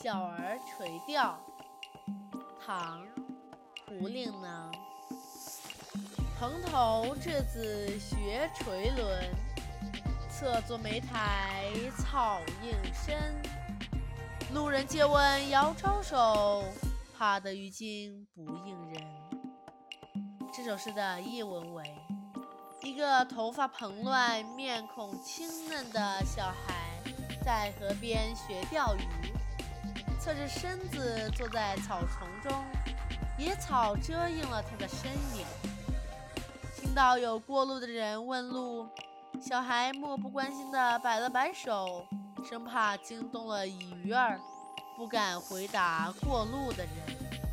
小儿垂钓，唐·胡令能。蓬头稚子学垂纶，侧坐莓苔草映身。路人借问遥招手，怕得鱼惊不应人。这首诗的译文为：一个头发蓬乱、面孔清嫩的小孩在河边学钓鱼，侧着身子坐在草丛中，野草遮映了他的身影。听到有过路的人问路，小孩漠不关心地摆了摆手。生怕惊动了鱼儿，不敢回答过路的人。